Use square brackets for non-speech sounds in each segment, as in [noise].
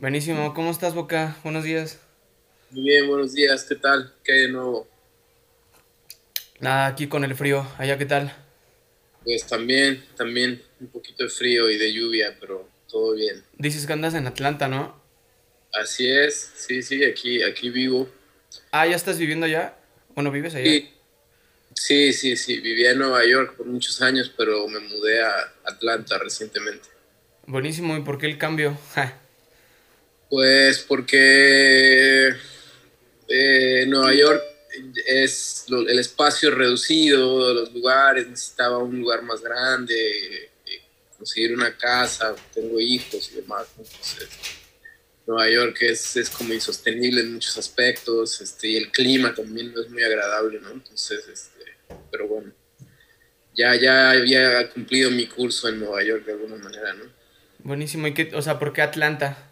Buenísimo, ¿cómo estás, Boca? Buenos días. Muy bien, buenos días, ¿qué tal? ¿Qué hay de nuevo? Nada, aquí con el frío, allá qué tal. Pues también, también un poquito de frío y de lluvia, pero todo bien. Dices que andas en Atlanta, ¿no? Así es, sí, sí, aquí, aquí vivo. Ah, ¿ya estás viviendo allá? Bueno, ¿vives allá? Sí, sí, sí, sí, vivía en Nueva York por muchos años, pero me mudé a Atlanta recientemente. Buenísimo, ¿y por qué el cambio? Ja. Pues porque eh, Nueva York es lo- el espacio reducido, los lugares, necesitaba un lugar más grande, eh, conseguir una casa, tengo hijos y demás, entonces Nueva York es, es como insostenible en muchos aspectos, este, y el clima también no es muy agradable, ¿no? Entonces, este, pero bueno, ya, ya había cumplido mi curso en Nueva York de alguna manera, ¿no? Buenísimo, ¿y qué, o sea, por qué Atlanta?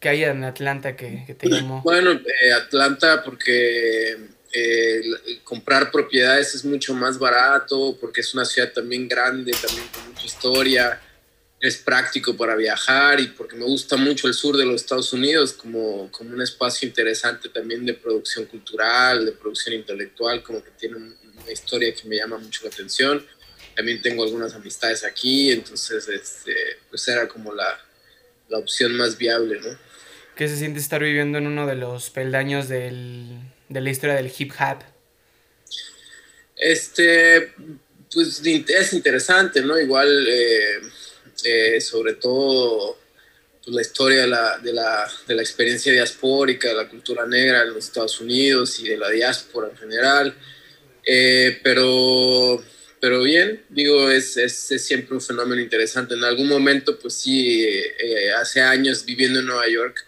¿Qué hay en Atlanta que, que te llamó? Bueno, eh, Atlanta porque eh, comprar propiedades es mucho más barato, porque es una ciudad también grande, también con mucha historia, es práctico para viajar y porque me gusta mucho el sur de los Estados Unidos como, como un espacio interesante también de producción cultural, de producción intelectual, como que tiene un- una historia que me llama mucho la atención. También tengo algunas amistades aquí, entonces este, pues era como la, la opción más viable, ¿no? ¿Qué se siente estar viviendo en uno de los peldaños del, de la historia del hip hop? Este, pues es interesante, ¿no? Igual, eh, eh, sobre todo pues, la historia de la, de, la, de la experiencia diaspórica, de la cultura negra en los Estados Unidos y de la diáspora en general. Eh, pero, pero bien, digo, es, es, siempre un fenómeno interesante. En algún momento, pues sí, eh, eh, hace años viviendo en Nueva York,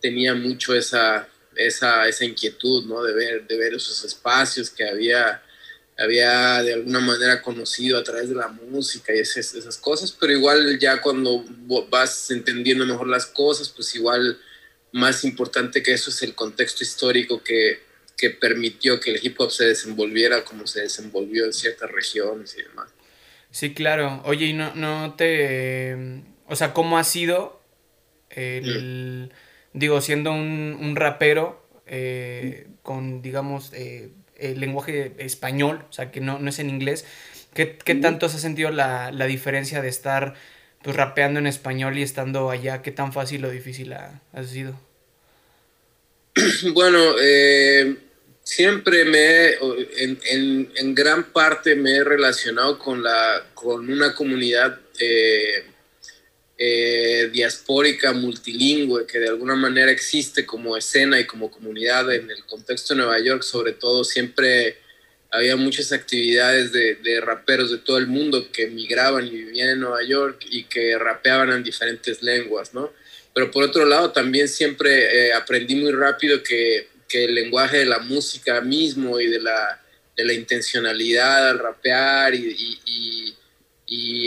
tenía mucho esa, esa, esa inquietud, ¿no? De ver, de ver esos espacios que había había de alguna manera conocido a través de la música y esas, esas cosas, pero igual ya cuando vas entendiendo mejor las cosas, pues igual más importante que eso es el contexto histórico que, que permitió que el hip hop se desenvolviera como se desenvolvió en ciertas regiones y demás. Sí, claro. Oye, ¿y no, no te... O sea, ¿cómo ha sido el... Digo, siendo un, un rapero eh, con, digamos, eh, el lenguaje español, o sea, que no, no es en inglés, ¿qué, qué tanto has sentido la, la, diferencia de estar pues rapeando en español y estando allá? ¿Qué tan fácil o difícil ha, ha sido? [clears throat] Bueno, eh, siempre me, en, en, gran parte me he relacionado con, la, con una comunidad eh, eh, diaspórica multilingüe que de alguna manera existe como escena y como comunidad en el contexto de Nueva York, sobre todo siempre había muchas actividades de, de, raperos de todo el mundo que migraban y vivían en Nueva York y que rapeaban en diferentes lenguas, ¿no? Pero por otro lado también siempre eh, aprendí muy rápido que, que, el lenguaje de la música mismo y de la, de la intencionalidad al rapear y, y,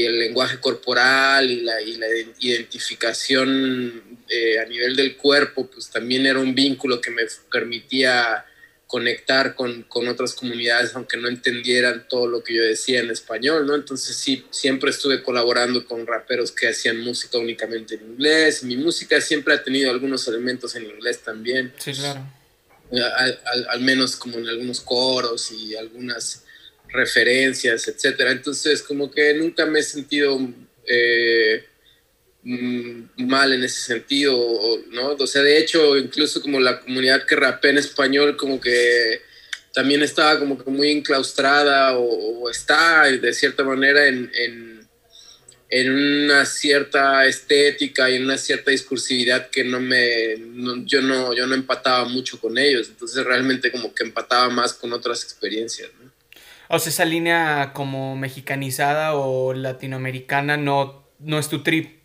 el lenguaje corporal y la, y la identificación eh, a nivel del cuerpo, pues también era un vínculo que me permitía conectar con, con, otras comunidades, aunque no entendieran todo lo que yo decía en español, ¿no? Entonces sí, siempre estuve colaborando con raperos que hacían música únicamente en inglés. Mi música siempre ha tenido algunos elementos en inglés también. Sí, claro. Al, al, menos como en algunos coros y algunas referencias, etcétera. Entonces, como que nunca me he sentido eh, mal en ese sentido, ¿no? O sea, de hecho, incluso como la comunidad que rapea en español, como que también estaba como que muy enclaustrada o, está, de cierta manera, en, en, una cierta estética y en una cierta discursividad que no me, no, yo, no, yo no empataba mucho con ellos. Entonces, realmente como que empataba más con otras experiencias, ¿no? O sea, esa línea como mexicanizada o latinoamericana no, no es tu trip.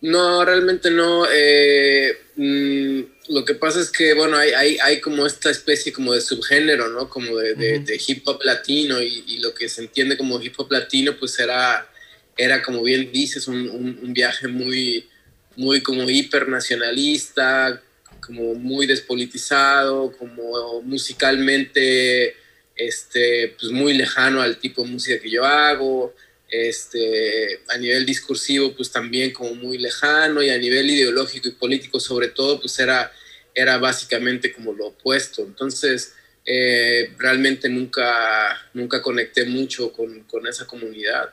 No, realmente no. Eh, mmm, lo que pasa es que, bueno, hay, hay, hay, como esta especie como de subgénero, ¿no? Como de, de, uh -huh. de hip hop latino y, y, lo que se entiende como hip hop latino, pues era, era como bien dices, un, un, viaje muy, muy como hipernacionalista, como muy despolitizado, como musicalmente este, pues muy lejano al tipo de música que yo hago. este, a nivel discursivo, pues también como muy lejano, y a nivel ideológico y político sobre todo, pues era, era básicamente como lo opuesto. Entonces, eh, realmente nunca, nunca conecté mucho con, con esa comunidad.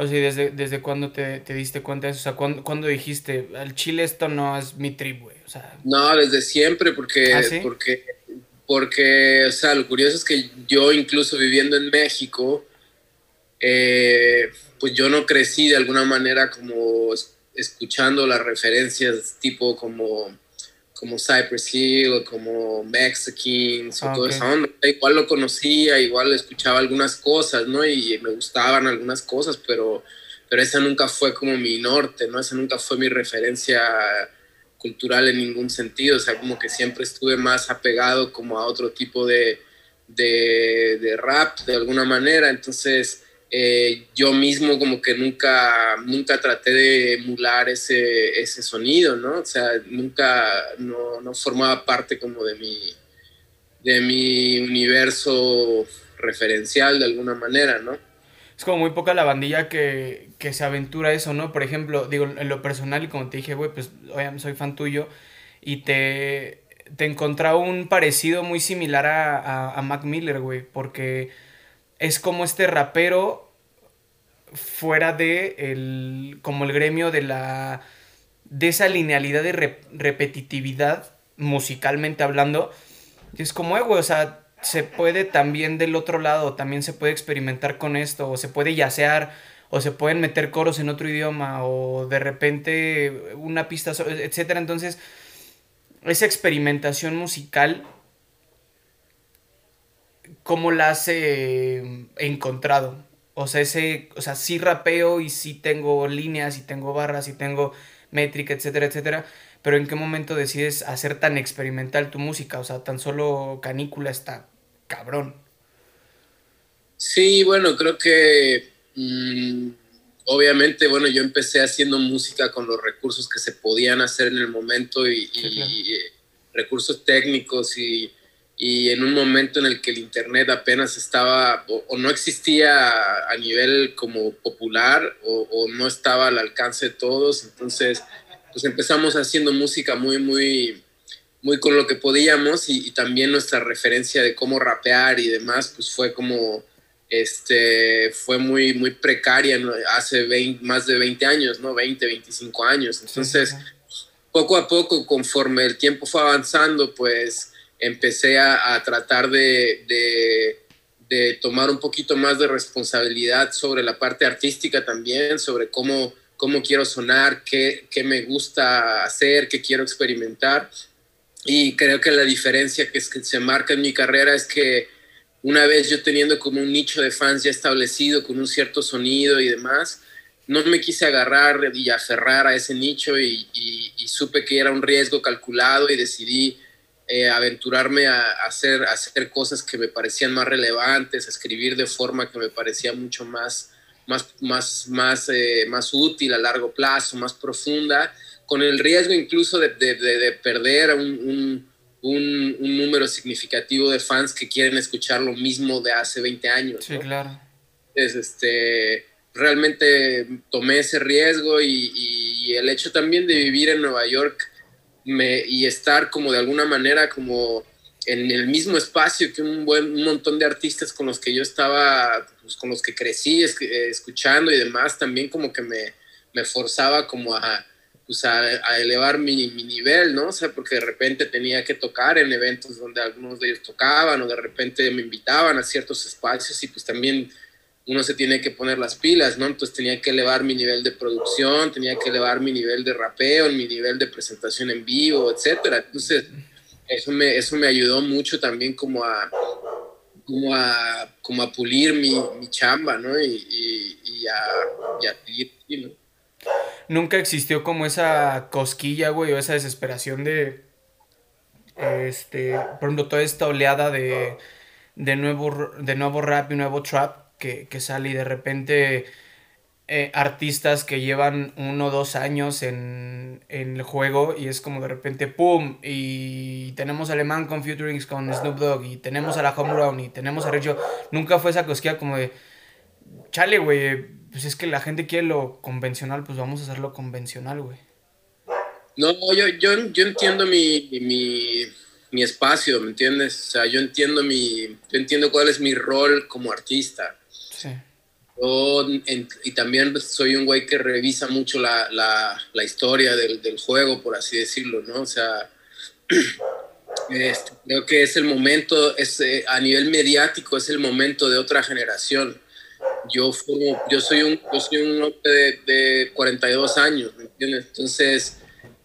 O sea, ¿desde, desde cuándo te, te, diste cuenta de eso? O sea, ¿cuándo, ¿cuándo, dijiste, al Chile esto no es mi tribu, güey? O sea... No, desde siempre, porque, ¿Ah, sí? porque, porque, o sea, lo curioso es que yo incluso viviendo en México, eh, pues yo no crecí de alguna manera como escuchando las referencias tipo como, como Cypress Hill o como Mexicans o okay. toda esa onda. Igual lo conocía, igual escuchaba algunas cosas, ¿no? Y me gustaban algunas cosas, pero, pero esa nunca fue como mi norte, ¿no? Esa nunca fue mi referencia cultural en ningún sentido, o sea, como que siempre estuve más apegado como a otro tipo de, de, de rap de alguna manera, entonces eh, yo mismo como que nunca, nunca traté de emular ese, ese sonido, ¿no? O sea, nunca, no, no, formaba parte como de mi, de mi universo referencial de alguna manera, ¿no? Es como muy poca la bandilla que, que se aventura eso, ¿no? Por ejemplo, digo, en lo personal, y como te dije, güey, pues soy fan tuyo, y te, te encontraba un parecido muy similar a, a, a Mac Miller, güey, porque es como este rapero fuera de el, como el gremio de la, de esa linealidad de re, repetitividad, musicalmente hablando, y es como, eh, güey, o sea, se puede también del otro lado, también se puede experimentar con esto, o se puede yacear, o se pueden meter coros en otro idioma, o de repente una pista, etcétera. Entonces, esa experimentación musical cómo la has eh, encontrado. O sea, ese, o sea, sí rapeo y sí tengo líneas y tengo barras y tengo métrica, etcétera, etcétera. Pero ¿en qué momento decides hacer tan experimental tu música? O sea, tan solo canícula está cabrón. Sí, bueno, creo que mmm, obviamente, bueno, yo empecé haciendo música con los recursos que se podían hacer en el momento y, sí, claro. y eh, recursos técnicos y y en un momento en el que el Internet apenas estaba o, o no existía a nivel como popular o, o, no estaba al alcance de todos, entonces pues empezamos haciendo música muy, muy, muy con lo que podíamos y, y también nuestra referencia de cómo rapear y demás pues fue como, este, fue muy, muy precaria hace 20, más de 20 años, ¿no? 20, 25 años, entonces... Poco a poco, conforme el tiempo fue avanzando, pues empecé a, a tratar de, de, de, tomar un poquito más de responsabilidad sobre la parte artística también, sobre cómo, cómo quiero sonar, qué, qué me gusta hacer, qué quiero experimentar. Y creo que la diferencia que, es que se marca en mi carrera es que una vez yo teniendo como un nicho de fans ya establecido, con un cierto sonido y demás, no me quise agarrar y aferrar a ese nicho y, y, y supe que era un riesgo calculado y decidí eh, aventurarme a, hacer, a hacer cosas que me parecían más relevantes, a escribir de forma que me parecía mucho más, más, más, más, eh, más útil a largo plazo, más profunda, con el riesgo incluso de, de, de perder un, un, un, un, número significativo de fans que quieren escuchar lo mismo de hace 20 años. Sí, ¿no? claro. Es, este, realmente tomé ese riesgo y, y, y el hecho también de vivir en Nueva York me, y estar como de alguna manera como en el mismo espacio que un, buen, un montón de artistas con los que yo estaba, pues, con los que crecí es, eh, escuchando y demás, también como que me, me forzaba como a, pues a, a, elevar mi, mi, nivel, ¿no? O sea, porque de repente tenía que tocar en eventos donde algunos de ellos tocaban o de repente me invitaban a ciertos espacios y pues también uno se tiene que poner las pilas, ¿no? Entonces tenía que elevar mi nivel de producción, tenía que elevar mi nivel de rapeo, mi nivel de presentación en vivo, etcétera. Entonces, eso me, eso me ayudó mucho también como a, como a, como a pulir mi, mi chamba, ¿no? Y, y, y a, y a ¿no? Nunca existió como esa cosquilla, güey, o esa desesperación de, este, por ejemplo, toda esta oleada de, de, nuevo, de nuevo rap y nuevo trap que, que sale y de repente eh, artistas que llevan uno o dos años en, en, el juego y es como de repente ¡pum! Y tenemos Alemán con Futurings con Snoop Dogg y tenemos a la Home Run y tenemos a Richo. Nunca fue esa cosquilla como de chale, güey, pues es que la gente quiere lo convencional, pues vamos a hacerlo convencional, güey. No, yo, yo, yo entiendo mi, mi, mi, espacio, ¿me entiendes? O sea, yo entiendo, mi, yo entiendo cuál es mi rol como artista. Sí. Yo, y también soy un güey que revisa mucho la, la, la historia del, del, juego, por así decirlo, ¿no? O sea, [clears throat] este, creo que es el momento, es, eh, a nivel mediático, es el momento de otra generación. Yo, yo soy un, yo soy un hombre de, de 42 años, ¿me entiendes? Entonces,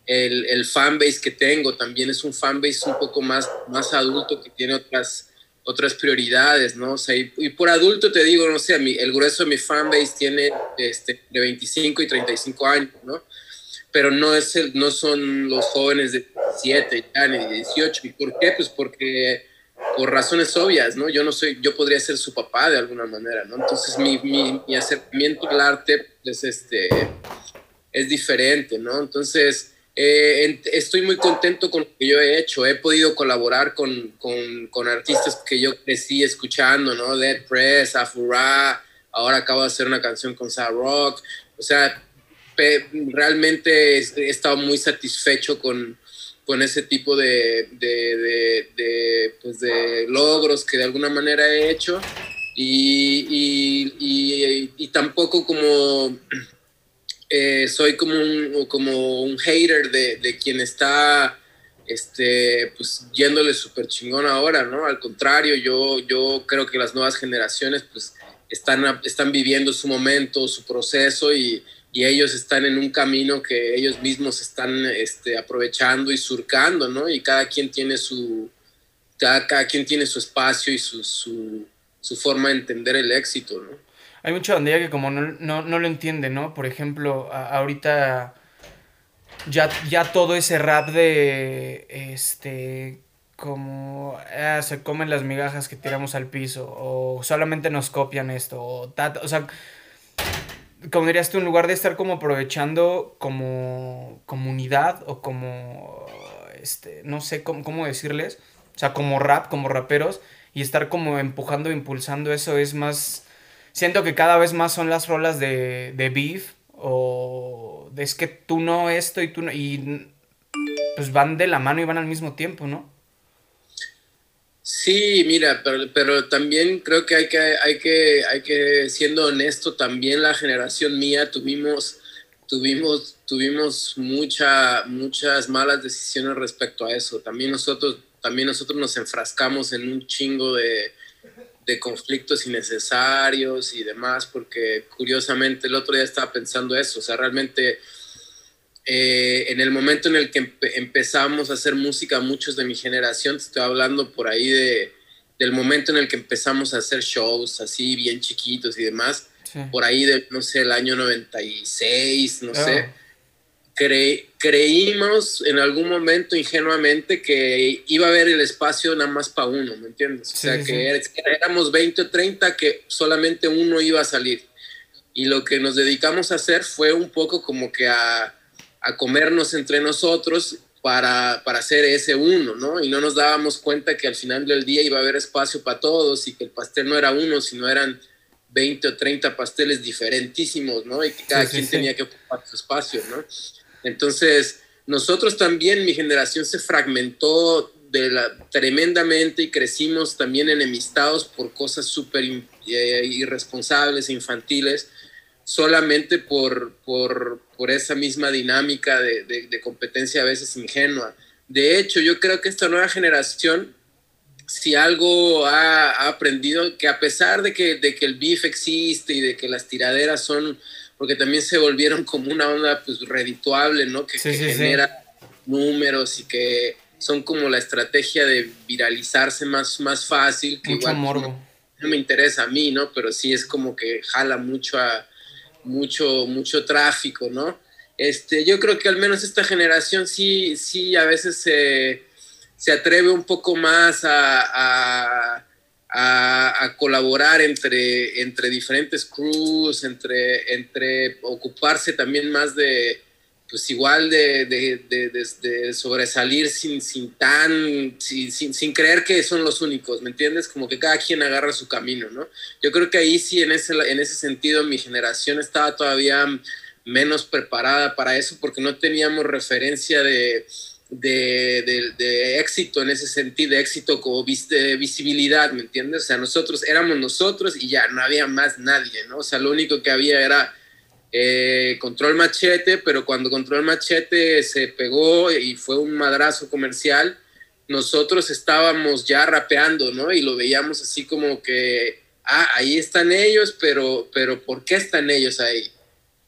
el, el fanbase que tengo también es un fanbase un poco más, más adulto que tiene otras, otras prioridades, ¿no? O sea, y, por adulto te digo, no sé, el grueso de mi fanbase tiene este, de 25 y 35 años, ¿no? Pero no, es el, no son los jóvenes de 17 ya, ni de 18. ¿Y por qué? Pues porque por razones obvias, ¿no? Yo no soy, yo podría ser su papá de alguna manera, ¿no? Entonces mi, mi, mi acercamiento al arte es, este, es diferente, ¿no? Entonces eh, estoy muy contento con lo que yo he hecho. He podido colaborar con, con, con artistas que yo crecí escuchando, ¿no? Dead Press, Afura, ahora acabo de hacer una canción con Sad Rock. O sea, realmente he estado muy satisfecho con, con ese tipo de, de, de, pues de, logros que de alguna manera he hecho. Y, y, y, y tampoco como eh, soy como un, como un hater de, de quien está este, pues yéndole súper chingón ahora, ¿no? Al contrario, yo, yo creo que las nuevas generaciones pues están, están viviendo su momento, su proceso y, y ellos están en un camino que ellos mismos están este, aprovechando y surcando, ¿no? Y cada quien tiene su, cada, cada quien tiene su espacio y su, su, su forma de entender el éxito, ¿no? Hay mucha bandilla que como no, no, no lo entiende, ¿no? Por ejemplo, ahorita ya, ya todo ese rap de, este, como ah, se comen las migajas que tiramos al piso, o solamente nos copian esto, o, o sea, como dirías tú, en lugar de estar como aprovechando como comunidad o como, este, no sé cómo, cómo decirles, o sea, como rap, como raperos, y estar como empujando, impulsando eso es más siento que cada vez más son las rolas de, de beef o de es que tú no esto y tú no, y pues van de la mano y van al mismo tiempo, ¿no? Sí, mira, pero, pero, también creo que hay que, hay que, hay que, siendo honesto, también la generación mía tuvimos, tuvimos, tuvimos mucha, muchas malas decisiones respecto a eso. También nosotros, también nosotros nos enfrascamos en un chingo de, de conflictos innecesarios y demás, porque curiosamente el otro día estaba pensando eso, o sea, realmente eh, en el momento en el que empezamos a hacer música, muchos de mi generación, te estoy hablando por ahí de, del momento en el que empezamos a hacer shows así bien chiquitos y demás, por ahí de, no sé, el año 96, no sé creímos en algún momento ingenuamente que iba a haber el espacio nada más para uno, ¿me entiendes? o sea, que éramos 20 o 30 que solamente uno iba a salir. Y lo que nos dedicamos a hacer fue un poco como que a, a comernos entre nosotros para, para hacer ese uno, ¿no? Y no nos dábamos cuenta que al final del día iba a haber espacio para todos y que el pastel no era uno, sino eran 20 o 30 pasteles diferentísimos, ¿no? Y que cada quien tenía que ocupar su espacio, ¿no? Entonces, nosotros también, mi generación se fragmentó tremendamente y crecimos también enemistados por cosas súper eh, irresponsables e infantiles, solamente por, por, por esa misma dinámica de, competencia a veces ingenua. De hecho, yo creo que esta nueva generación, si algo ha, ha aprendido, que a pesar de que, de que el beef existe y de que las tiraderas son porque también se volvieron como una onda pues redituable, ¿no? Que, genera números y que son como la estrategia de viralizarse más, más fácil. Que mucho igual, No, me interesa a mí, ¿no? Pero sí es como que jala mucho a mucho, mucho tráfico, ¿no? Este, yo creo que al menos esta generación sí, sí a veces se, se atreve un poco más a a, colaborar entre, entre diferentes crews, entre, entre ocuparse también más de, pues igual de, de, sobresalir sin, sin tan, sin, sin, creer que son los únicos, ¿me entiendes? Como que cada quien agarra su camino, ¿no? Yo creo que ahí sí, en ese, en ese sentido, mi generación estaba todavía menos preparada para eso porque no teníamos referencia de, de, éxito en ese sentido, de éxito como de visibilidad, ¿me entiendes? O sea, nosotros éramos nosotros y ya no había más nadie, ¿no? O sea, lo único que había era eh, Control Machete, pero cuando Control Machete se pegó y fue un madrazo comercial, nosotros estábamos ya rapeando, ¿no? Y lo veíamos así como que, ah, ahí están ellos, pero, pero ¿por qué están ellos ahí?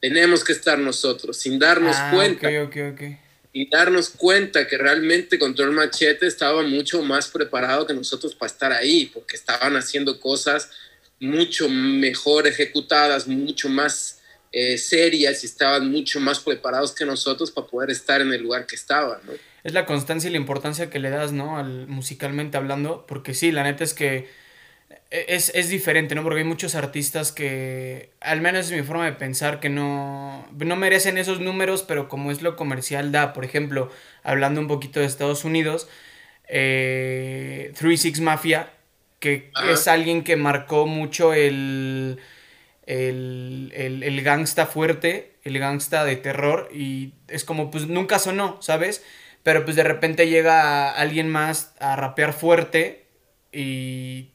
Tenemos que estar nosotros, sin darnos ah, cuenta. Y darnos cuenta que realmente Control Machete estaba mucho más preparado que nosotros para estar ahí, porque estaban haciendo cosas mucho mejor ejecutadas, mucho más eh, serias y estaban mucho más preparados que nosotros para poder estar en el lugar que estaban. Es la constancia y la importancia que le das, ¿no? Al, musicalmente hablando, porque sí, la neta es que es, es, diferente, ¿no? Porque hay muchos artistas que, al menos es mi forma de pensar, que no, no merecen esos números, pero como es lo comercial da, por ejemplo, hablando un poquito de Estados Unidos, eh, Six Mafia, que es alguien que marcó mucho el el, el, gangsta fuerte, el gangsta de terror, y es como, pues nunca sonó, ¿sabes? Pero pues de repente llega alguien más a rapear fuerte y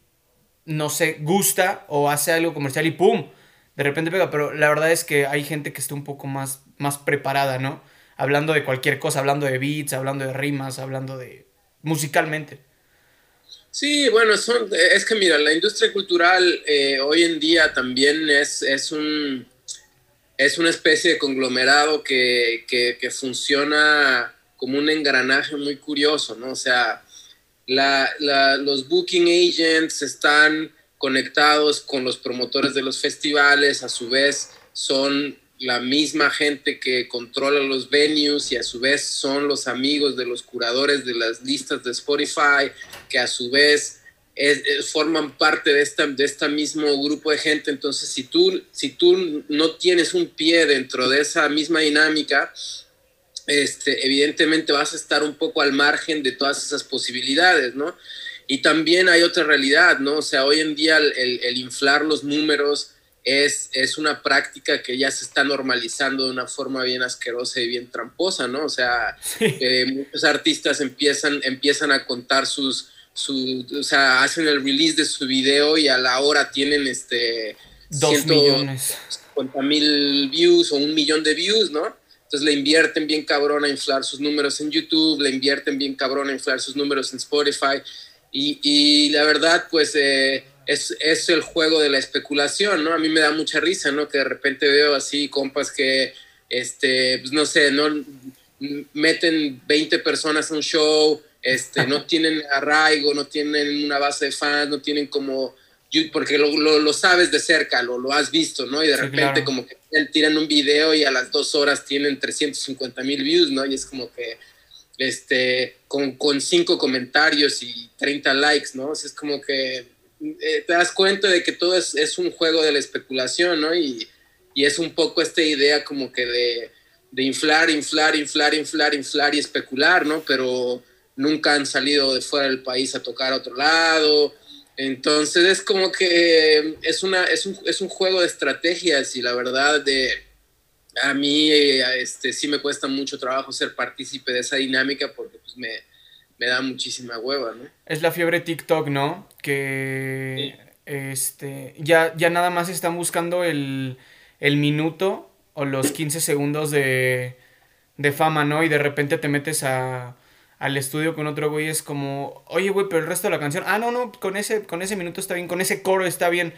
no sé, gusta o hace algo comercial y ¡pum! De repente pega, pero la verdad es que hay gente que está un poco más, más preparada, ¿no? Hablando de cualquier cosa, hablando de beats, hablando de rimas, hablando de... musicalmente. Sí, bueno, son, es que mira, la industria cultural eh, hoy en día también es, es, un, es una especie de conglomerado que, que, funciona como un engranaje muy curioso, ¿no? O sea, la, la, los booking agents están conectados con los promotores de los festivales, a su vez son la misma gente que controla los venues y a su vez son los amigos de los curadores de las listas de Spotify, que a su vez forman parte de este de este mismo grupo de gente. Entonces, si tú, si tú no tienes un pie dentro de esa misma dinámica, este, evidentemente vas a estar un poco al margen de todas esas posibilidades, ¿no? Y también hay otra realidad, ¿no? O sea, hoy en día el inflar los números, es, es una práctica que ya se está normalizando de una forma bien asquerosa y bien tramposa, ¿no? O sea, muchos artistas empiezan, empiezan a contar sus, su, o sea, hacen el release de su video y a la hora tienen este... Dos millones. mil views o un millón de views, ¿no? Entonces le invierten bien cabrón a inflar sus números en YouTube, le invierten bien cabrón a inflar sus números en Spotify. Y, y la verdad, pues... Eh, es, es, el juego de la especulación, ¿no? A mí me da mucha risa, ¿no? Que de repente veo así compas que, este, pues no sé, no meten 20 personas a un show, este, no [laughs] tienen arraigo, no tienen una base de fans, no tienen como, porque lo, lo, sabes de cerca, lo, lo has visto, ¿no? Y de repente como que tiran un video y a las dos horas tienen 350 mil views, ¿no? Y es como que, este, con, con cinco comentarios y 30 likes, ¿no? O sea, es como que eh, te das cuenta de que todo es, es, un juego de la especulación, ¿no? Y, y es un poco esta idea como que de, de, inflar, inflar, inflar, inflar, inflar y especular, ¿no? Pero nunca han salido de fuera del país a tocar a otro lado. Entonces es como que es, una, es, un, es un juego de estrategias y la verdad de, a mí este, sí me cuesta mucho trabajo ser partícipe de esa dinámica porque pues me, me da muchísima hueva, ¿no? Es la fiebre TikTok, ¿no? Que este ya, ya nada más están buscando el, minuto o los 15 segundos de, de fama, ¿no? Y de repente te metes a, al estudio con otro güey, es como, oye, güey, pero el resto de la canción, ah, no, no, con ese, con ese minuto está bien, con ese coro está bien.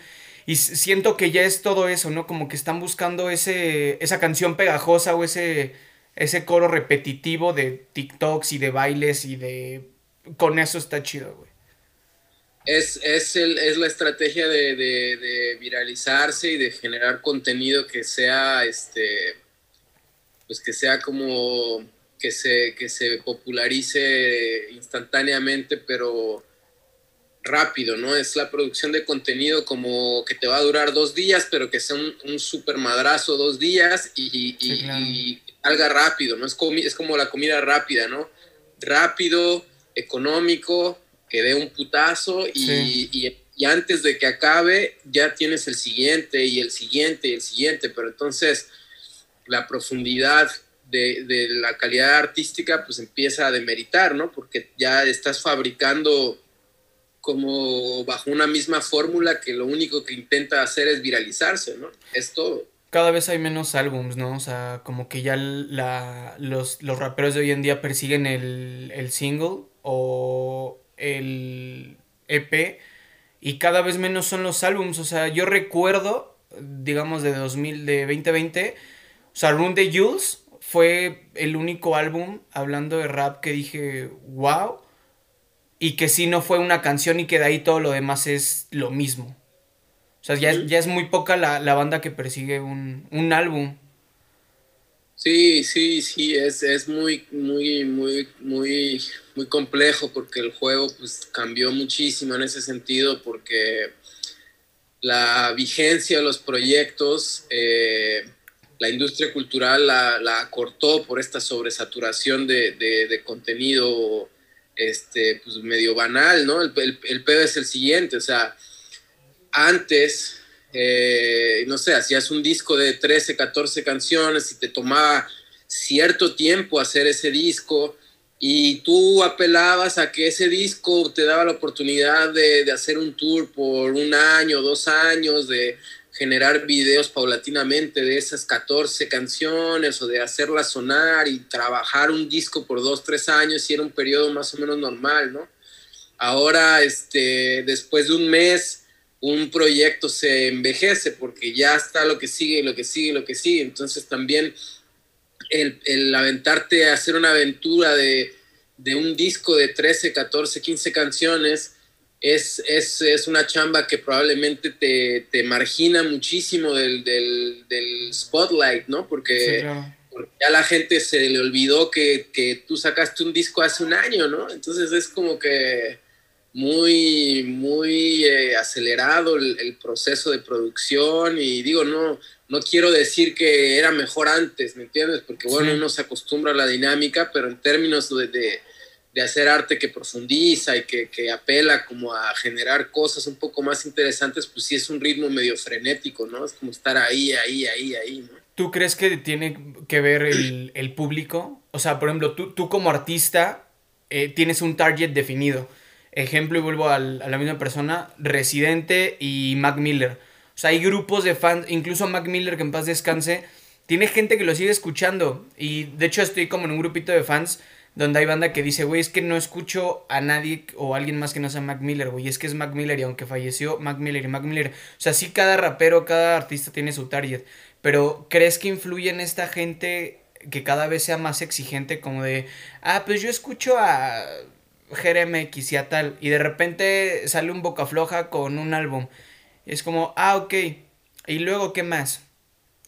Y siento que ya es todo eso, ¿no? Como que están buscando ese, esa canción pegajosa o ese ese coro repetitivo de TikToks y de bailes y de... Con eso está chido, güey. Es, es, el, es la estrategia de, de, viralizarse y de generar contenido que sea, este, pues que sea como, que se, que se popularice instantáneamente, pero rápido, ¿no? Es la producción de contenido como que te va a durar dos días, pero que sea un, un super madrazo dos días y, y, salga rápido, ¿no? Es como, es como la comida rápida, ¿no? Rápido, económico, que dé un putazo y, y, antes de que acabe ya tienes el siguiente y el siguiente y el siguiente, pero entonces la profundidad de, de, la calidad artística pues empieza a demeritar, ¿no? Porque ya estás fabricando como bajo una misma fórmula que lo único que intenta hacer es viralizarse, ¿no? Cada vez hay menos álbums, ¿no? O sea, como que ya la, los, los raperos de hoy en día persiguen el, el single o el EP y cada vez menos son los álbums. O sea, yo recuerdo, digamos, de 2000, de 2020, o sea, the Jules fue el único álbum hablando de rap que dije, wow, y que sí no fue una canción y que de ahí todo lo demás es lo mismo. O sea, ya, ya es muy poca la, la banda que persigue un, un, álbum. Sí, sí, sí, es, es muy, muy, muy, muy, muy complejo porque el juego pues, cambió muchísimo en ese sentido porque la vigencia de los proyectos, eh, la industria cultural la, la, cortó por esta sobresaturación de, de, de contenido este, pues medio banal, ¿no? El, el, pedo es el siguiente, o sea, antes, eh, no sé, hacías un disco de 13, 14 canciones y te tomaba cierto tiempo hacer ese disco y tú apelabas a que ese disco te daba la oportunidad de, de hacer un tour por un año, dos años, de generar videos paulatinamente de esas 14 canciones o de hacerlas sonar y trabajar un disco por dos, tres años y era un periodo más o menos normal, ¿no? Ahora, este, después de un mes, un proyecto se envejece porque ya está lo que sigue, lo que sigue, lo que sigue. Entonces también el, el aventarte a hacer una aventura de, de un disco de 13, 14, 15 canciones, es, es, es, una chamba que probablemente te, te margina muchísimo del, del, del, spotlight, ¿no? Porque, porque, ya la gente se le olvidó que, que, tú sacaste un disco hace un año, ¿no? Entonces es como que muy, muy eh, acelerado el, el, proceso de producción y digo, no, no quiero decir que era mejor antes, ¿me entiendes? Porque bueno, sí. uno se acostumbra a la dinámica, pero en términos de, de de hacer arte que profundiza y que, que, apela como a generar cosas un poco más interesantes, pues sí es un ritmo medio frenético, ¿no? Es como estar ahí, ahí, ahí, ahí, ¿no? ¿Tú crees que tiene que ver el, el público? O sea, por ejemplo, tú, tú como artista eh, tienes un target definido. Ejemplo, y vuelvo a la misma persona, Residente y Mac Miller. O sea, hay grupos de fans, incluso Mac Miller, que en paz descanse, tiene gente que lo sigue escuchando. Y de hecho estoy como en un grupito de fans donde hay banda que dice, güey, es que no escucho a nadie o alguien más que no sea Mac Miller, güey, es que es Mac Miller y aunque falleció Mac Miller y Mac Miller, o sea, sí cada rapero, cada artista tiene su target, pero ¿crees que influye en esta gente que cada vez sea más exigente como de, ah, pues yo escucho a GRMX y a tal, y de repente sale un boca floja con un álbum, es como, ah, ok, y luego, ¿qué más?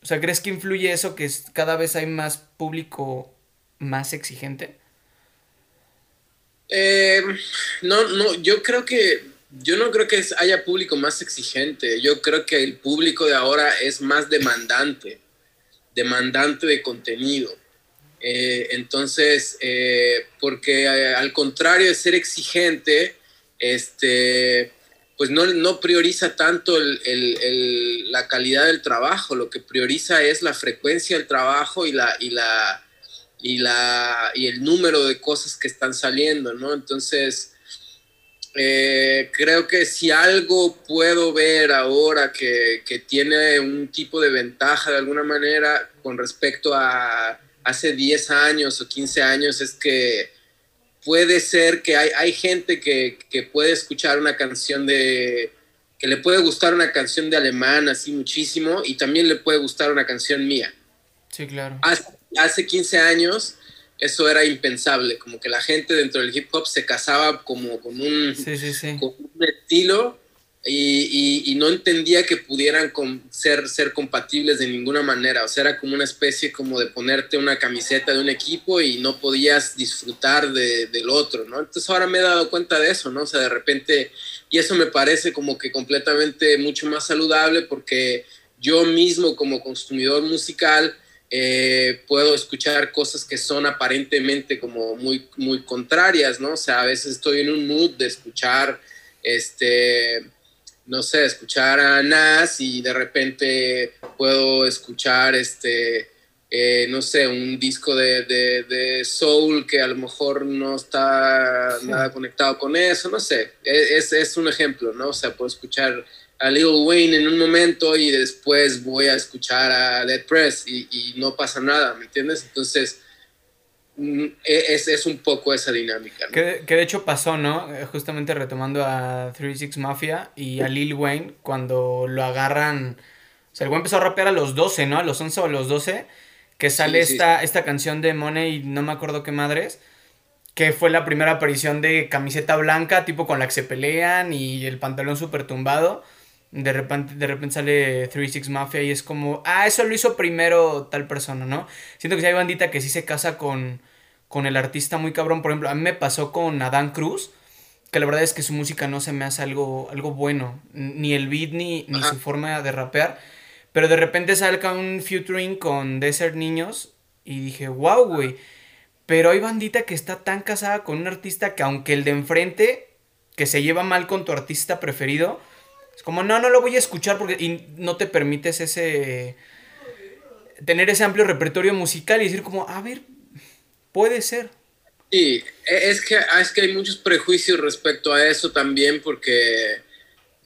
O sea, ¿crees que influye eso que cada vez hay más público más exigente? Eh, no, no, yo creo que, yo no creo que haya público más exigente, yo creo que el público de ahora es más demandante, demandante de contenido. Eh, entonces, eh, porque al contrario de ser exigente, este, pues no, no prioriza tanto el, el, la calidad del trabajo, lo que prioriza es la frecuencia del trabajo y la, y la, y, la, y el número de cosas que están saliendo, ¿no? Entonces, eh, creo que si algo puedo ver ahora que, que, tiene un tipo de ventaja de alguna manera con respecto a hace 10 años o 15 años es que puede ser que hay, hay gente que, que puede escuchar una canción de, que le puede gustar una canción de alemán así muchísimo y también le puede gustar una canción mía. Sí, claro. Hace, hace 15 años eso era impensable, como que la gente dentro del hip hop se casaba como con un, sí, sí, sí. Con un estilo y, no entendía que pudieran ser, ser compatibles de ninguna manera. O sea, era como una especie como de ponerte una camiseta de un equipo y no podías disfrutar del otro, ¿no? Entonces ahora me he dado cuenta de eso, ¿no? O sea, de repente, y eso me parece como que completamente mucho más saludable porque yo mismo como consumidor musical eh, puedo escuchar cosas que son aparentemente como muy, muy contrarias, ¿no? O sea, a veces estoy en un mood de escuchar, este, no sé, escuchar a Nas y de repente puedo escuchar, este, eh, no sé, un disco de, de, soul que a lo mejor no está nada conectado con eso, no sé, e, es, es un ejemplo, ¿no? O sea, puedo escuchar a Lil Wayne en un momento y después voy a escuchar a Dead Press y, no pasa nada, ¿me entiendes? Entonces, mm, e, es, es un poco esa dinámica. Que, que, de hecho pasó, ¿no? Eh, justamente retomando a 36 Mafia y a Lil Wayne cuando lo agarran. O sea, el güey empezó a rapear a los 12, ¿no? A los 11 o a los 12. Que sale esta, esta canción de Money, no me acuerdo qué madres que fue la primera aparición de camiseta blanca, tipo con la que se pelean y el pantalón súper tumbado de repente, de repente sale 36 Mafia y es como, ah, eso lo hizo primero tal persona, ¿no? Siento que si hay bandita que sí se casa con, con el artista muy cabrón. Por ejemplo, a mí me pasó con Adán Cruz, que la verdad es que su música no se me hace algo, algo bueno, ni el beat ni, ni su forma de rapear. Pero de repente salga un featuring con Desert Niños y dije, wow, güey. Pero hay bandita que está tan casada con un artista que aunque el de enfrente, que se lleva mal con tu artista preferido, es como, no, no lo voy a escuchar porque y no te permites ese... tener ese amplio repertorio musical y decir como, a ver, puede ser. Sí, e, es que, es que hay muchos prejuicios respecto a eso también porque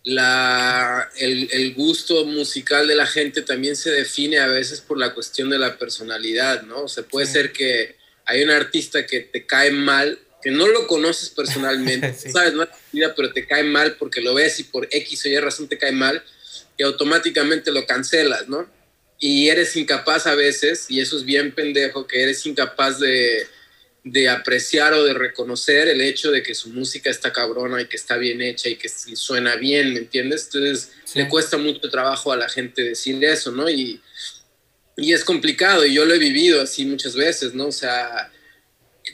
la, el, gusto musical de la gente también se define a veces por la cuestión de la personalidad, ¿no? O sea, puede ser que hay un artista que te cae mal que no lo conoces personalmente, [laughs] sabes, no vida, pero te cae mal porque lo ves y por X o Y razón te cae mal, y automáticamente lo cancelas, ¿no? Y eres incapaz a veces, y eso es bien pendejo, que eres incapaz de, de apreciar o de reconocer el hecho de que su música está cabrona y que está bien hecha y que suena bien, ¿me entiendes? Entonces le cuesta mucho trabajo a la gente decir eso, ¿no? Y, y es complicado, y yo lo he vivido así muchas veces, ¿no? O sea,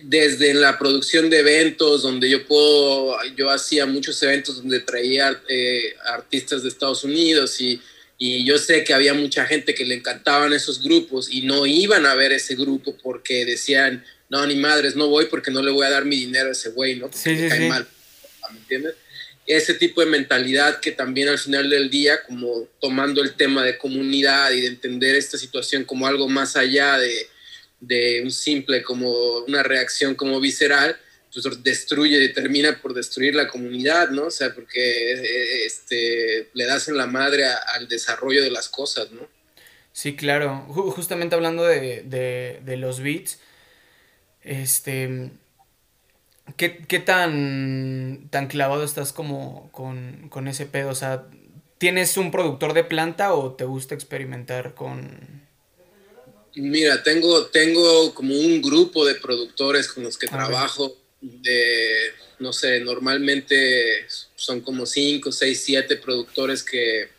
desde la producción de eventos, donde yo puedo, yo hacía muchos eventos donde traía eh, artistas de Estados Unidos y, y, yo sé que había mucha gente que le encantaban esos grupos y no iban a ver ese grupo porque decían, no, ni madres, no voy porque no le voy a dar mi dinero a ese güey, ¿no? Porque me cae mal, ¿me entiendes? Ese tipo de mentalidad que también al final del día, como tomando el tema de comunidad y de entender esta situación como algo más allá de de un simple como una reacción como visceral, pues destruye y termina por destruir la comunidad, ¿no? O sea, porque eh, este, le das en la madre al desarrollo de las cosas, ¿no? Sí, claro. justamente hablando de, los beats, este... ¿Qué, tan, tan clavado estás como con, con ese pedo? O sea, ¿tienes un productor de planta o te gusta experimentar con, Mira, tengo, tengo como un grupo de productores con los que trabajo, de, no sé, normalmente son como cinco, seis, siete productores que,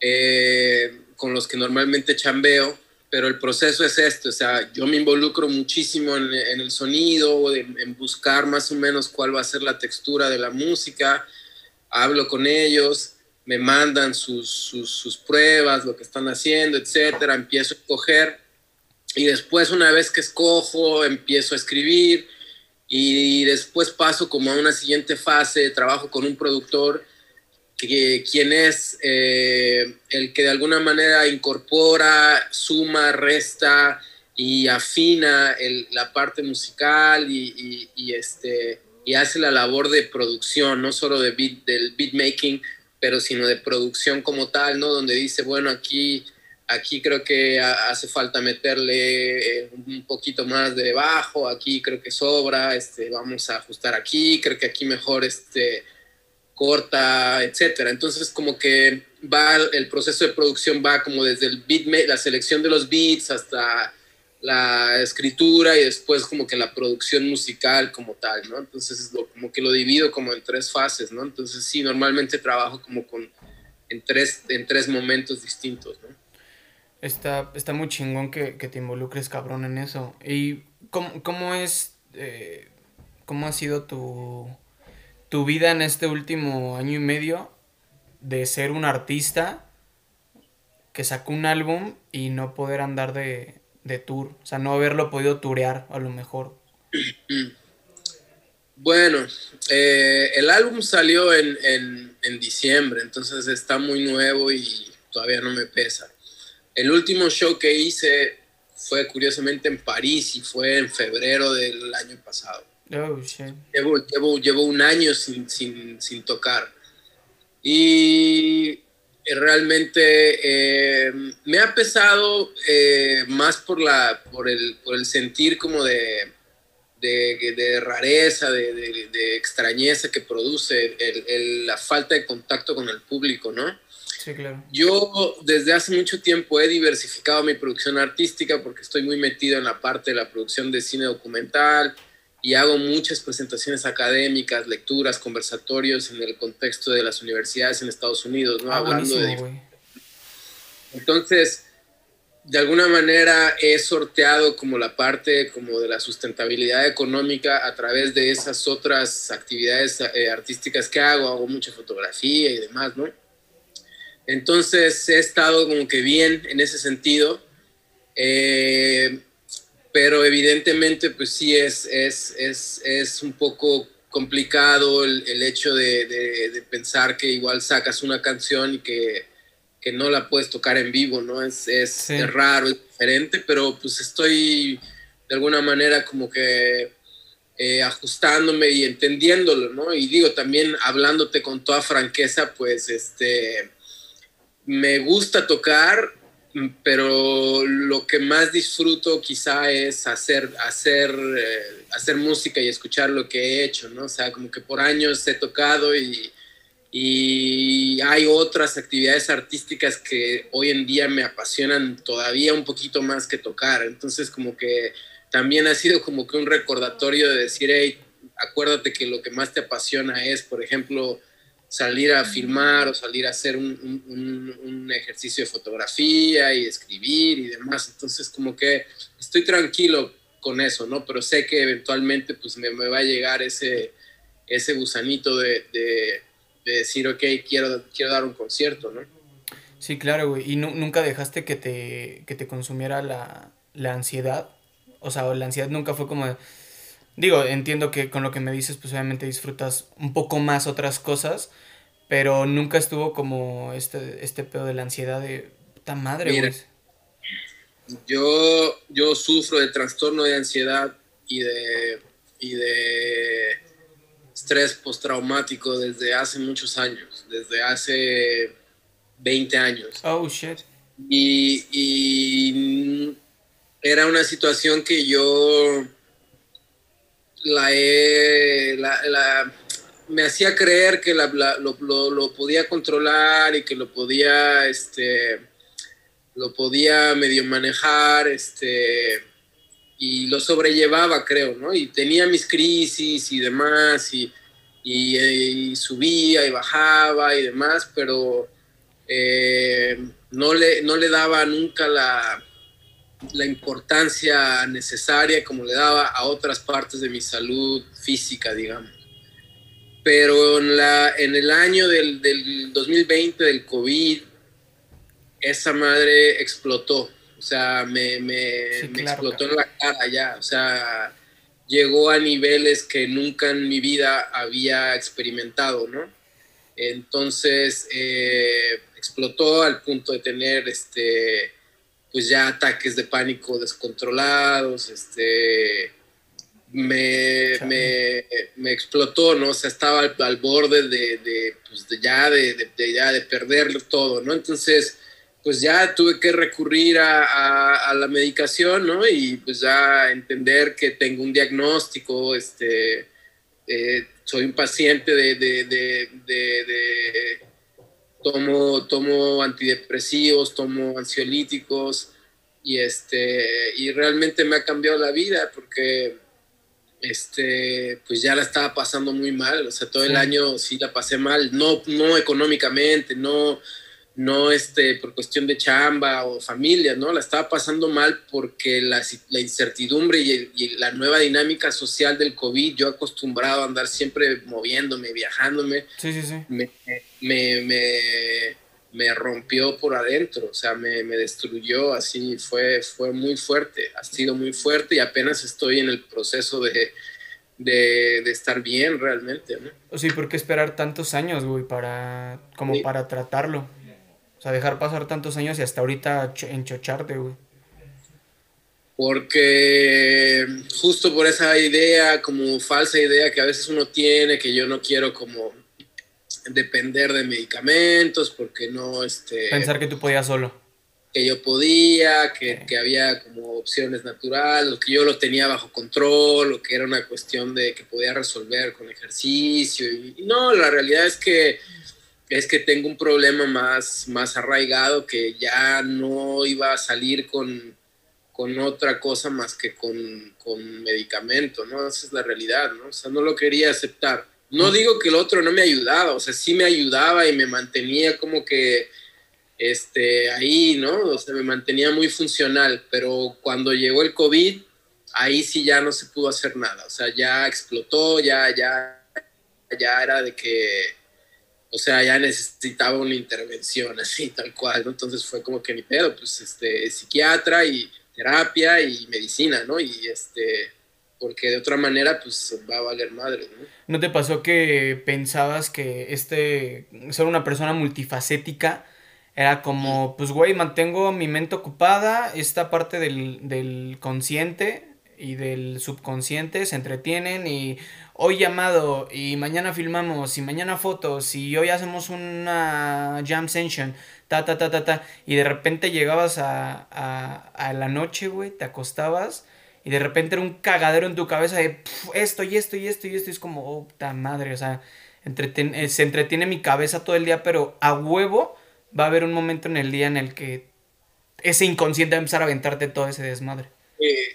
eh, con los que normalmente chambeo, pero el proceso es este, o sea, yo me involucro muchísimo en, el sonido, en, buscar más o menos cuál va a ser la textura de la música, hablo con ellos, me mandan sus, sus, sus pruebas, lo que están haciendo, etcétera, empiezo a escoger. Y después una vez que escojo, empiezo a escribir. Y después paso como a una siguiente fase, trabajo con un productor que, quien es eh, el que de alguna manera incorpora, suma, resta y afina la parte musical y, este, y hace la labor de producción, no solo de beat, del beat making, pero sino de producción como tal, ¿no? Donde dice, bueno, aquí Aquí creo que hace falta meterle eh, un poquito más de bajo, aquí creo que sobra, este, vamos a ajustar aquí, creo que aquí mejor este, corta, etcétera. Entonces como que va el proceso de producción va como desde el beat, la selección de los beats hasta la escritura y después como que la producción musical como tal, ¿no? Entonces lo, como que lo divido como en tres fases, ¿no? Entonces sí, normalmente trabajo como con, en, tres, en tres momentos distintos, ¿no? Está, está muy chingón que, que te involucres cabrón en eso. ¿Y cómo, cómo es, eh, cómo ha sido tu, tu vida en este último año y medio de ser un artista que sacó un álbum y no poder andar de, de tour? O sea, no haberlo podido turear a lo mejor. [clears throat] Bueno, eh, el álbum salió en, en, diciembre, entonces está muy nuevo y todavía no me pesa. El último show que hice fue curiosamente en París y fue en febrero del año pasado. Oh, llevo, llevo, llevo, un año sin, sin, sin tocar. Y realmente eh, me ha pesado eh, más por, la, por, el, por el sentir como de, de, rareza, de, extrañeza que produce la falta de contacto con el público, ¿no? Sí, claro. Yo desde hace mucho tiempo he diversificado mi producción artística porque estoy muy metido en la parte de la producción de cine documental, y hago muchas presentaciones académicas, lecturas, conversatorios en el contexto de las universidades en Estados Unidos, ¿no? Ah, Hablando de... Entonces, de alguna manera he sorteado como la parte como de la sustentabilidad económica a través de esas otras actividades eh, artísticas que hago, hago mucha fotografía y demás, ¿no? Entonces he estado como que bien en ese sentido. Eh, pero evidentemente pues sí es, es, es, es un poco complicado el, el hecho de, de, pensar que igual sacas una canción y que, que no la puedes tocar en vivo, ¿no? Es, es, es, raro, es diferente, pero pues estoy de alguna manera como que eh, ajustándome y entendiéndolo, ¿no? Y digo, también hablándote con toda franqueza, pues este, me gusta tocar, pero lo que más disfruto quizá es hacer, hacer, eh, hacer música y escuchar lo que he hecho, ¿no? O sea, como que por años he tocado y, y hay otras actividades artísticas que hoy en día me apasionan todavía un poquito más que tocar. Entonces, como que también ha sido como que un recordatorio de decir, hey, acuérdate que lo que más te apasiona es, por ejemplo, salir a filmar o salir a hacer un, ejercicio de fotografía y escribir y demás. Entonces, como que estoy tranquilo con eso, ¿no? Pero sé que eventualmente pues me, va a llegar ese, ese gusanito de, decir, ok, quiero, quiero dar un concierto, ¿no? Sí, claro, güey. ¿Y nunca dejaste que te, que te consumiera la, la ansiedad? O sea, la ansiedad nunca fue como... Digo, entiendo que con lo que me dices, pues obviamente disfrutas un poco más otras cosas, pero nunca estuvo como este, este pedo de la ansiedad de puta madre, güey. Yo, yo sufro de trastorno de ansiedad y de, y de estrés postraumático desde hace muchos años, desde hace 20 años. Oh, shit. Y, y era una situación que yo la, he, la, me hacía creer que lo, lo, podía controlar y que lo podía, este, lo podía medio manejar, este, y lo sobrellevaba, creo, ¿no? Y tenía mis crisis y demás, y, y, subía y bajaba y demás, pero eh, no, le, no le daba nunca la la importancia necesaria como le daba a otras partes de mi salud física, digamos. Pero en, la, en el año del, del 2020, del COVID, esa madre explotó. O sea, me, me, explotó en la cara ya. O sea, llegó a niveles que nunca en mi vida había experimentado, ¿no? Entonces, eh, explotó al punto de tener este pues ya ataques de pánico descontrolados, este, me, me, explotó, ¿no? O sea, estaba al, borde de, de, pues de ya, de, ya de perder todo, ¿no? Entonces, pues ya tuve que recurrir a, a, la medicación, ¿no? Y pues ya entender que tengo un diagnóstico, este, eh, soy un paciente de, de tomo, tomo antidepresivos, tomo ansiolíticos, y, este, y realmente me ha cambiado la vida porque este, pues ya la estaba pasando muy mal, o sea, todo el año sí la pasé mal, no, no económicamente, no, no este, por cuestión de chamba o familia, ¿no? La estaba pasando mal porque la, la incertidumbre y, la nueva dinámica social del COVID, yo acostumbrado a andar siempre moviéndome, viajándome, sí, sí, sí. Me, me, me, me, rompió por adentro, o sea, me, destruyó, así fue, fue muy fuerte, ha sido muy fuerte y apenas estoy en el proceso de, de, de, estar bien realmente, ¿no? Sí, ¿por qué esperar tantos años, güey, para, como para tratarlo? O sea, dejar pasar tantos años y hasta ahorita enchocharte, güey. Porque justo por esa idea, como falsa idea que a veces uno tiene, que yo no quiero como depender de medicamentos, porque no, este... Pensar que tú podías solo. Que yo podía, que, que había como opciones naturales, que yo lo tenía bajo control, o que era una cuestión de que podía resolver con ejercicio. Y no, la realidad es que es que tengo un problema más, más arraigado que ya no iba a salir con, con otra cosa más que con, con, medicamento, ¿no? Esa es la realidad, ¿no? O sea, no lo quería aceptar. No digo que el otro no me ayudaba, o sea, sí me ayudaba y me mantenía como que este, ahí, ¿no? O sea, me mantenía muy funcional, pero cuando llegó el COVID, ahí sí ya no se pudo hacer nada, o sea, ya explotó, ya, ya, ya era de que o sea, ya necesitaba una intervención [laughs] así, tal cual, ¿no? Entonces fue como que ni pedo, pues, este, psiquiatra y terapia y medicina, ¿no? Y este, porque de otra manera, pues, va a valer madre, ¿no? ¿No te pasó que pensabas que este, ser una persona multifacética era como, pues, güey, mantengo mi mente ocupada, esta parte del, del consciente y del subconsciente se entretienen y hoy llamado y mañana filmamos y mañana fotos y hoy hacemos una jam session, ta, ta, ta, ta, ta, y de repente llegabas a, a, la noche, güey, te acostabas y de repente era un cagadero en tu cabeza de esto y esto y esto y esto y es como, oh, puta madre, o sea, eh, se entretiene mi cabeza todo el día, pero a huevo va a haber un momento en el día en el que ese inconsciente va a empezar a aventarte todo ese desmadre.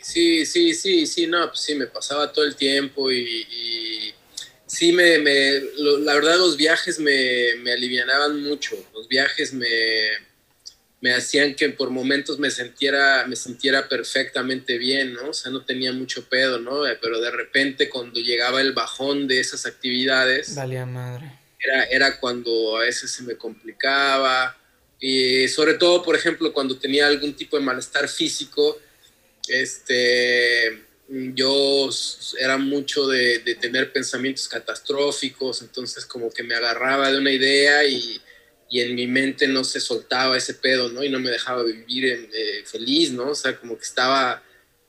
Sí, sí, sí, sí, no, pues sí, me pasaba todo el tiempo y, sí, me, me la verdad los viajes me, me alivianaban mucho, los viajes me, me hacían que por momentos me sintiera, me sintiera perfectamente bien, ¿no? O sea, no tenía mucho pedo, ¿no? Pero de repente cuando llegaba el bajón de esas actividades... Valía madre. Era, era cuando a veces se me complicaba y sobre todo, por ejemplo, cuando tenía algún tipo de malestar físico, este, yo era mucho de, tener pensamientos catastróficos, entonces como que me agarraba de una idea y, en mi mente no se soltaba ese pedo, ¿no? Y no me dejaba vivir eh, feliz, ¿no? O sea, como que estaba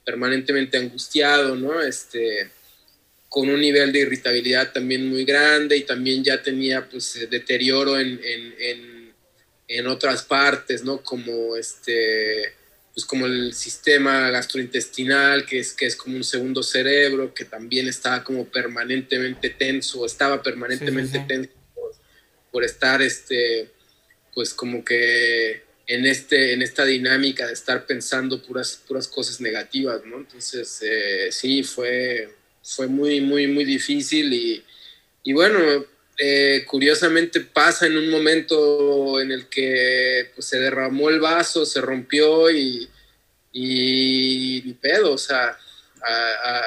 permanentemente angustiado, ¿no? Este, con un nivel de irritabilidad también muy grande y también ya tenía pues eh, deterioro en, en, en otras partes, ¿no? Como este pues como el sistema gastrointestinal, que es, que es como un segundo cerebro, que también estaba como permanentemente tenso, estaba permanentemente tenso por, estar, este, pues como que en, este, en esta dinámica de estar pensando puras, puras cosas negativas, ¿no? Entonces, eh, sí, fue, fue muy, muy, muy difícil y, y bueno, eh, curiosamente pasa en un momento en el que pues, se derramó el vaso, se rompió y, y pedo, o sea,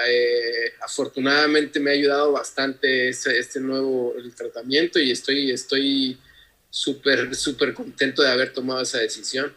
eh, afortunadamente me ha ayudado bastante este, nuevo tratamiento y estoy estoy súper súper contento de haber tomado esa decisión.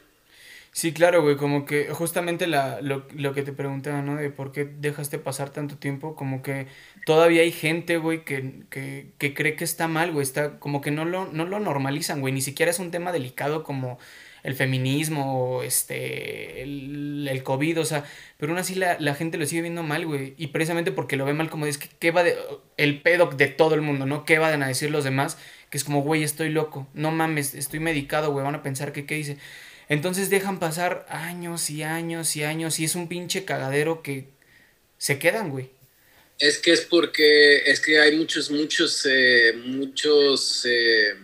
Sí, claro, güey, como que justamente la, lo, lo, que te preguntaba, ¿no? De por qué dejaste pasar tanto tiempo, como que todavía hay gente, güey, que, que, que cree que está mal, güey, está como que no lo, no lo normalizan, güey, ni siquiera es un tema delicado como el feminismo, este, el, el COVID, o sea, pero aún así la, la, gente lo sigue viendo mal, güey, y precisamente porque lo ve mal, como es que, ¿qué va de, el pedo de todo el mundo, ¿no? ¿Qué van a decir los demás? Que es como, güey, estoy loco, no mames, estoy medicado, güey, van a pensar que, ¿qué dice? Entonces dejan pasar años y años y años y es un pinche cagadero que se quedan, güey. Es que es porque es que hay muchos, muchos, eh, muchos, eh,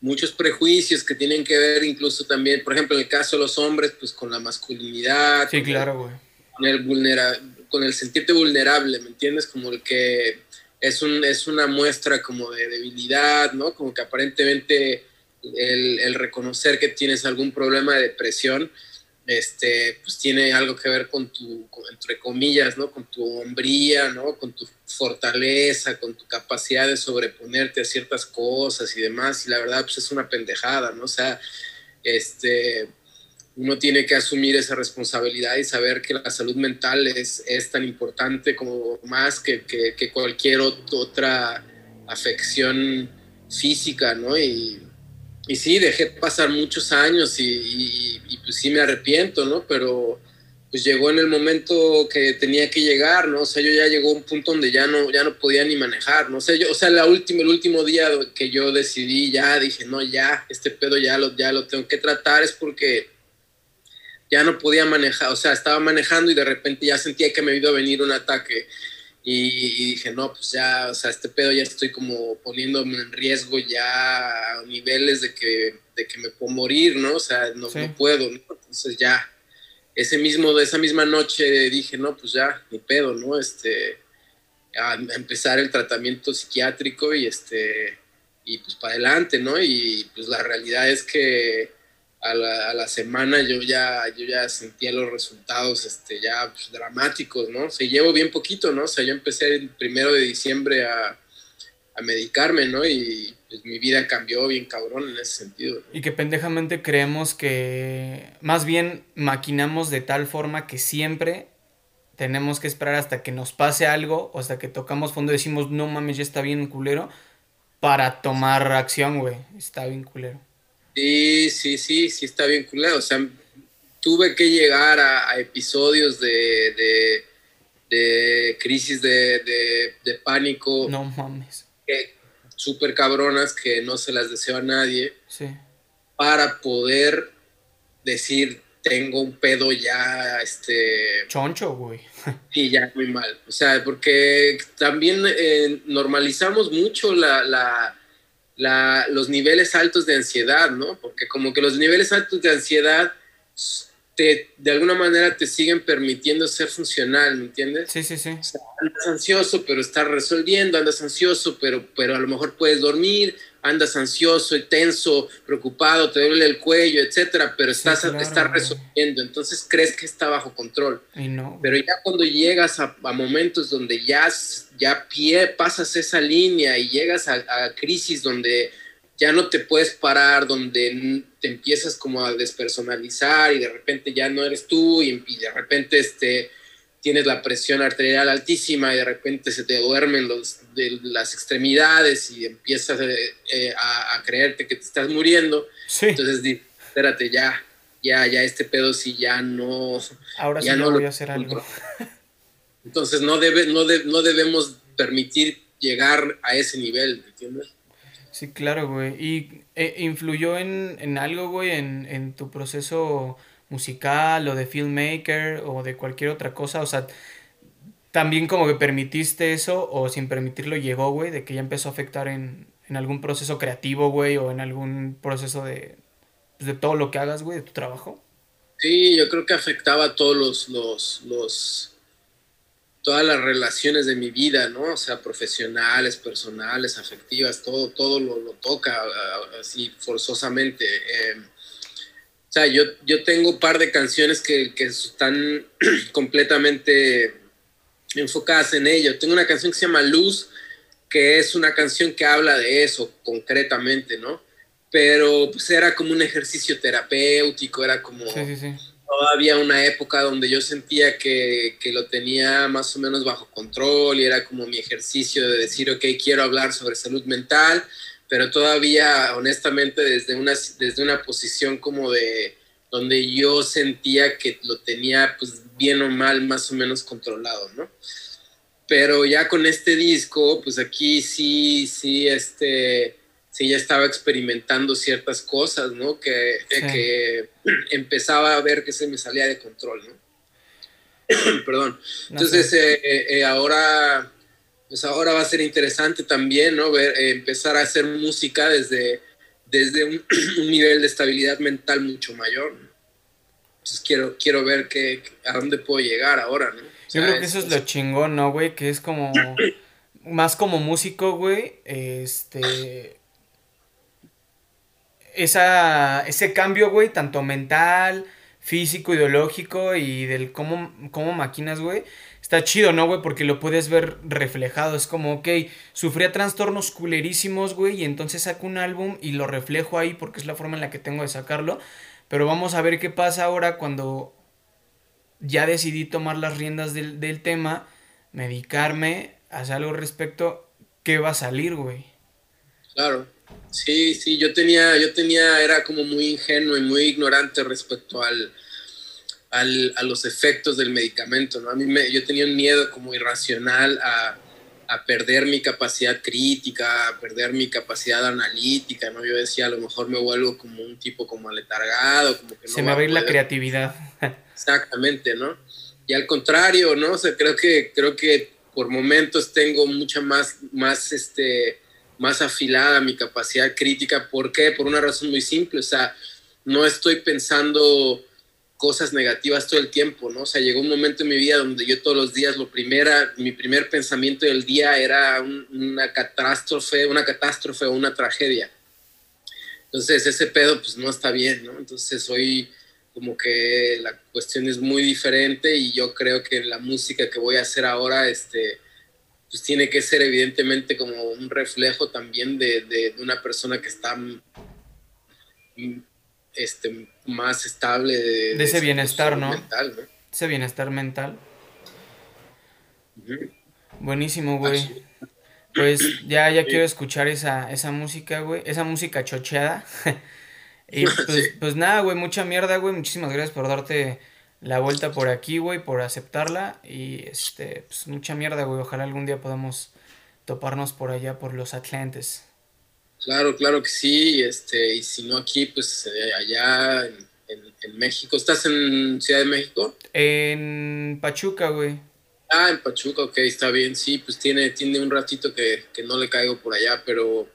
muchos prejuicios que tienen que ver incluso también, por ejemplo, en el caso de los hombres, pues con la masculinidad. Sí, claro, güey. Con el, vulnera con el sentirte vulnerable, ¿me entiendes? Como el que es, un, es una muestra como de debilidad, ¿no? Como que aparentemente el, reconocer que tienes algún problema de depresión, este, pues tiene algo que ver con tu, entre comillas, ¿no? Con tu hombría, ¿no? Con tu fortaleza, con tu capacidad de sobreponerte a ciertas cosas y demás. Y la verdad, pues es una pendejada, ¿no? O sea, este, uno tiene que asumir esa responsabilidad y saber que la salud mental es, tan importante como más que, que, cualquier otra afección física, ¿no? Y sí, dejé pasar muchos años y, pues sí me arrepiento, ¿no? Pero pues llegó en el momento que tenía que llegar, ¿no? O sea, yo ya llegó a un punto donde ya no, ya no podía ni manejar, no sé, yo, o sea, la última, el último día que yo decidí, ya dije, no, ya, este pedo ya lo, ya lo tengo que tratar, es porque ya no podía manejar, o sea, estaba manejando y de repente ya sentía que me iba a venir un ataque y, dije, no, pues ya, o sea, este pedo ya estoy como poniéndome en riesgo ya a niveles de que, de que me puedo morir, ¿no? O sea, no, puedo, Entonces ya, ese mismo, esa misma noche dije, no, pues ya, ni pedo, ¿no? Este, a, empezar el tratamiento psiquiátrico y este, y pues para adelante, ¿no? Y pues la realidad es que a la, semana yo ya, yo ya sentía los resultados este, ya pues, dramáticos, ¿no? O sea, llevo bien poquito, ¿no? O sea, yo empecé el primero de diciembre a, a medicarme, ¿no? Y pues, mi vida cambió bien cabrón en ese sentido. Y que pendejamente creemos que, más bien maquinamos de tal forma que siempre tenemos que esperar hasta que nos pase algo o hasta que tocamos fondo y decimos, no mames, ya está bien culero, para tomar acción, güey. Está bien culero. Sí, sí, sí, sí está bien culero. O sea, tuve que llegar a, episodios de, de, crisis de, pánico. No mames. Súper cabronas que no se las deseo a nadie. Sí. Para poder decir, tengo un pedo ya, este... Choncho, güey. [laughs] Y ya muy mal. O sea, porque también eh, normalizamos mucho la los niveles altos de ansiedad, ¿no? Porque como que los niveles altos de ansiedad te, de alguna manera te siguen permitiendo ser funcional, ¿me entiendes? Sí, sí, sí. andas ansioso, pero estás resolviendo, andas ansioso, pero, pero a lo mejor puedes dormir, andas ansioso y tenso, preocupado, te duele el cuello, etcétera, pero estás, resolviendo, entonces crees que está bajo control. Pero ya cuando llegas a, momentos donde ya, ya pie, pasas esa línea y llegas a, a, crisis donde ya no te puedes parar, donde te empiezas como a despersonalizar y de repente ya no eres tú y, y de repente este tienes la presión arterial altísima y de repente se te duermen los, de las extremidades y empiezas eh, eh, a, creerte que te estás muriendo. Entonces, espérate, ya, ya, ya este pedo sí ya no... Ahora ya sí no voy a hacer algo. Entonces no, debe, no, no debemos permitir llegar a ese nivel, ¿entiendes? Sí, claro, güey. ¿Y eh, influyó en, en, algo, güey, en, en tu proceso musical o de filmmaker o de cualquier otra cosa, o sea, también como que permitiste eso o sin permitirlo llegó, güey, de que ya empezó a afectar en, en algún proceso creativo, güey, o en algún proceso de, pues, de todo lo que hagas, güey, de tu trabajo. Sí, yo creo que afectaba todos los, los, los, todas las relaciones de mi vida, ¿no? O sea, profesionales, personales, afectivas, todo, todo lo, toca así forzosamente. Eh, o sea, yo, yo tengo un par de canciones que, que están [clears throat] completamente enfocadas en ello. Tengo una canción que se llama Luz, que es una canción que habla de eso concretamente, ¿no? Pero pues era como un ejercicio terapéutico, era como todavía una época donde yo sentía que, que, lo tenía más o menos bajo control y era como mi ejercicio de decir, ok, quiero hablar sobre salud mental, pero todavía honestamente desde una, desde una posición como de donde yo sentía que lo tenía pues bien o mal más o menos controlado, ¿no? Pero ya con este disco, pues aquí sí, sí, este, sí ya estaba experimentando ciertas cosas, ¿no? Que, que [clears throat] empezaba a ver que se me salía de control, ¿no? [clears throat] Perdón. Entonces, eh, eh, ahora pues ahora va a ser interesante también, ¿no? Ver, eh, empezar a hacer música desde, desde un, [clears throat] nivel de estabilidad mental mucho mayor. Entonces quiero, quiero ver que, a dónde puedo llegar ahora, ¿no? Yo creo que eso es lo chingón, ¿no, güey? Que es como, [clears throat] más como músico, güey, este... Esa, ese cambio, güey, tanto mental, físico, ideológico y del cómo, cómo maquinas, güey, está chido, ¿no, güey? Porque lo puedes ver reflejado. Es como, ok, sufría trastornos culerísimos, güey, y entonces saco un álbum y lo reflejo ahí porque es la forma en la que tengo de sacarlo. Pero vamos a ver qué pasa ahora cuando ya decidí tomar las riendas del, del tema, medicarme, hacer algo respecto, ¿qué va a salir, güey? Claro. Sí, sí, yo tenía, yo tenía, era como muy ingenuo y muy ignorante respecto al, al, a los efectos del medicamento, ¿no? A mí me, yo tenía un miedo como irracional a, a, perder mi capacidad crítica, a perder mi capacidad analítica, ¿no? Yo decía, a lo mejor me vuelvo como un tipo como aletargado, como que no Se me va a la creatividad. Exactamente, ¿no? Y al contrario, ¿no? O sea, creo que, creo que por momentos tengo mucha más, más, este, más afilada mi capacidad crítica. ¿Por qué? Por una razón muy simple. O sea, no estoy pensando cosas negativas todo el tiempo, ¿no? O sea, llegó un momento en mi vida donde yo todos los días, lo primera, mi primer pensamiento del día era una catástrofe, una catástrofe o una tragedia. Entonces, ese pedo, pues no está bien, ¿no? Entonces, hoy como que la cuestión es muy diferente y yo creo que la música que voy a hacer ahora, este, pues tiene que ser evidentemente como un reflejo también de, de, una persona que está este, más estable. De, ese bienestar, ¿no? Ese bienestar mental. Buenísimo, güey. Pues ya, ya quiero escuchar esa, esa música, güey. Esa música chocheada. [laughs] y [laughs] pues, pues nada, güey, mucha mierda, güey. Muchísimas gracias por darte la vuelta por aquí, güey, por aceptarla. Y este, pues mucha mierda, güey. Ojalá algún día podamos toparnos por allá, por los Atlantes. Claro, claro que sí. Este, y si no aquí, pues eh, allá en, México. ¿Estás en Ciudad de México? En Pachuca, güey. Ah, en Pachuca, ok, está bien. Sí, pues tiene, tiene un ratito que, que no le caigo por allá, pero,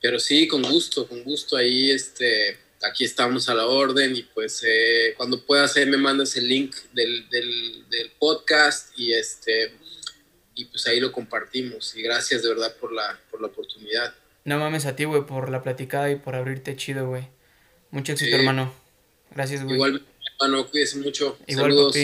pero sí, con gusto, con gusto ahí, este aquí estamos a la orden y pues eh, cuando puedas eh, me mandas el link del, del, podcast y este y pues ahí lo compartimos y gracias de verdad por la, por la oportunidad. No mames a ti, güey, por la platicada y por abrirte chido, güey. Mucho éxito, hermano. Gracias, güey. Igual, hermano, cuídese mucho. Igual Saludos.